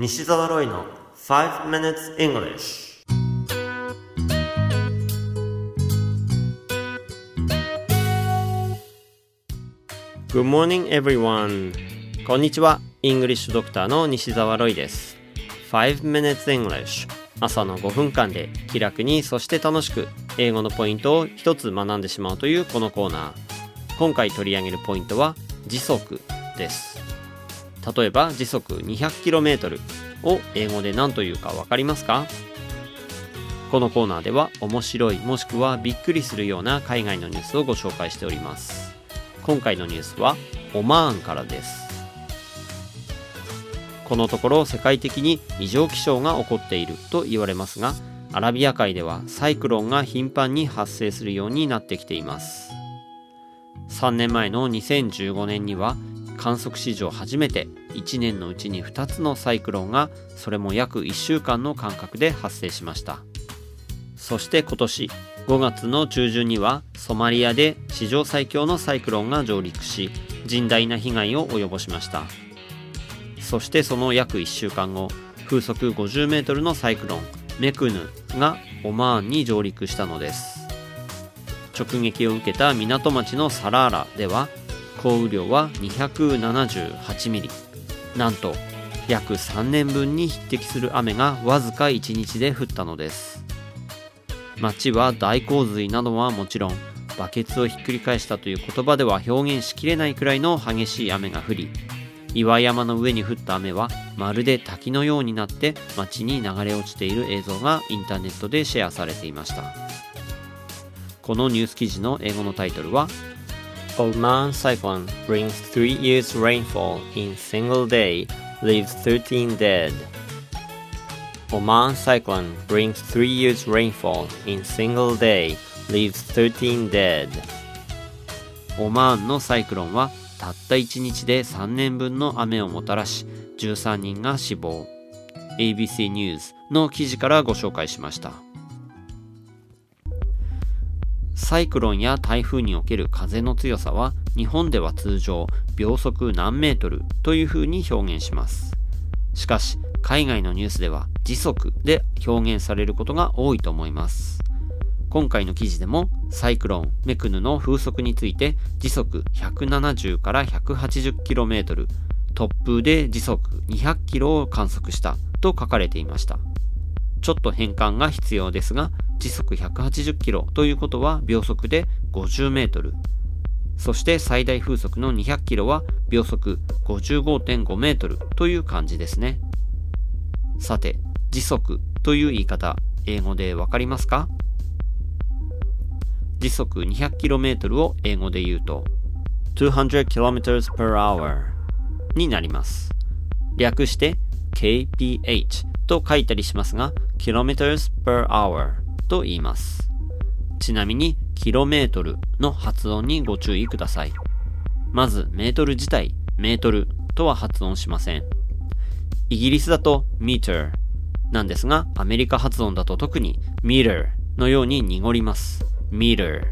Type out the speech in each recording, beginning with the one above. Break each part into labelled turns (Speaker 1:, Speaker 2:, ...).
Speaker 1: 西澤ロイの5 minutes English Good morning everyone. こんにちは。イングリッシュドクターの西澤ロイです。5 minutes English 朝の5分間で気楽にそして楽しく英語のポイントを一つ学んでしまうというこのコーナー。今回取り上げるポイントは時速です。例えば時速 200km を英語で何というか分かりますか？このコーナーでは面白いもしくはびっくりするような海外のニュースをご紹介しております。今回のニュースはオマーンからです。このところ世界的に異常気象が起こっていると言われますがアラビア海ではサイクロンが頻繁に発生するようになってきています。3年前の2015年には観測史上初めて1年のうちに2つのサイクロンがそれも約1週間の間隔で発生しました。そして今年5月の中旬にはソマリアで史上最強のサイクロンが上陸し甚大な被害を及ぼしました。そしてその約1週間後風速50メートルのサイクロンメクヌがオマーンに上陸したのです。直撃を受けた港町のサラーラでは降雨量は278ミリ。なんと約3年分に匹敵する雨がわずか1日で降ったのです。町は大洪水などはもちろんバケツをひっくり返したという言葉では表現しきれないくらいの激しい雨が降り岩山の上に降った雨はまるで滝のようになって町に流れ落ちている映像がインターネットでシェアされていました。このニュース記事の英語のタイトルは Oman cyclone brings three years rainfall in single day, leaves 13 dead. Oman cyclone brings three years rainfall in single day, leaves 13 dead. オマーンのサイクロンはたった1日で3年分の雨をもたらし13人が死亡 ABC ニュースの記事からご紹介しましたサイクロンや台風における風の強さは日本では通常秒速何メートルというふうに表現します。しかし海外のニュースでは時速で表現されることが多いと思います。今回の記事でもサイクロンメクヌの風速について時速170から 180km 突風で時速 200km を観測したと書かれていました。ちょっと変換が必要ですが時速 180km ということは秒速で 50m そして最大風速の 200km は秒速 55.5m という感じですね。さて時速という言い方英語でわかりますか？時速 200km を英語で言うと 200km per hour になります。略して kph と書いたりしますが kilometers per hour と言います。ちなみにキロメートルの発音にご注意ください。まずメートル自体メートルとは発音しません。イギリスだと meter なんですがアメリカ発音だと特に meter のように濁ります。meter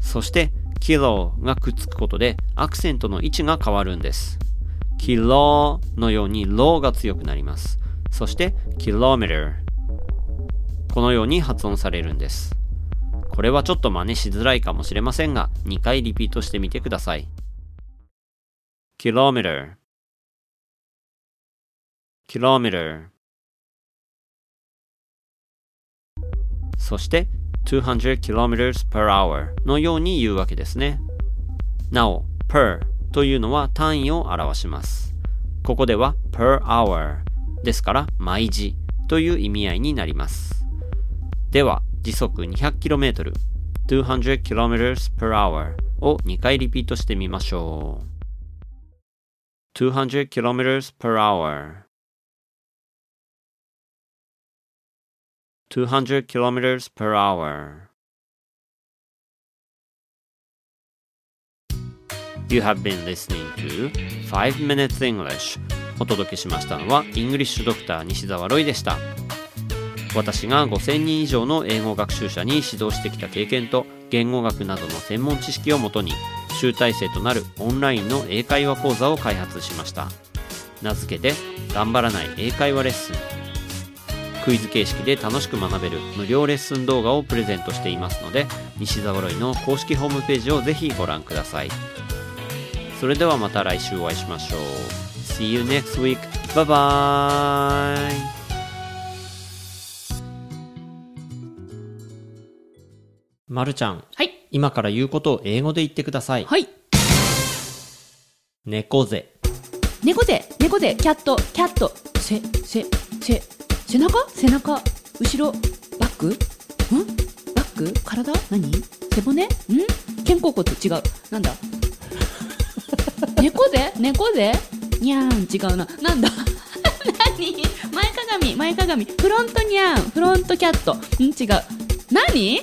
Speaker 1: そして kilo がくっつくことでアクセントの位置が変わるんです。kilo のように low が強くなります。そして kilometer このように発音されるんですこれはちょっと真似しづらいかもしれませんが2回リピートしてみてください kilometer kilometer そして200 km per hour のように言うわけですね。なお、per というのは単位を表します。ここでは per hour ですから毎時という意味合いになります。では、時速 200km 200 km per hour を2回リピートしてみましょう。200 km per hour 200 kilometers per hour. You have been listening to 5 Minutes English お届けしましたのはイングリッシュドクター西澤ロイでした私が5000人以上の英語学習者に指導してきた経験と言語学などの専門知識をもとに集大成となるオンラインの英会話講座を開発しました名付けて頑張らない英会話レッスンクイズ形式で楽しく学べる無料レッスン動画をプレゼントしていますので西澤ロイの公式ホームページをぜひご覧くださいそれではまた来週お会いしましょう See you next week. Bye bye. まるちゃん、
Speaker 2: はい。
Speaker 1: 今から言うことを英語で言ってください。
Speaker 2: はい。
Speaker 1: 猫背。
Speaker 2: 猫背、猫背、キャット、キャット、せ、せ、せ、背中？背中、後ろ、バック？ん？バック？体？何？背骨？ん？肩甲骨？違う。なんだ？猫背？猫背？にゃーん、違うな。なんだ？何？前かがみ、前かがみ。フロントにゃーん、フロントキャット。ん？違う。何？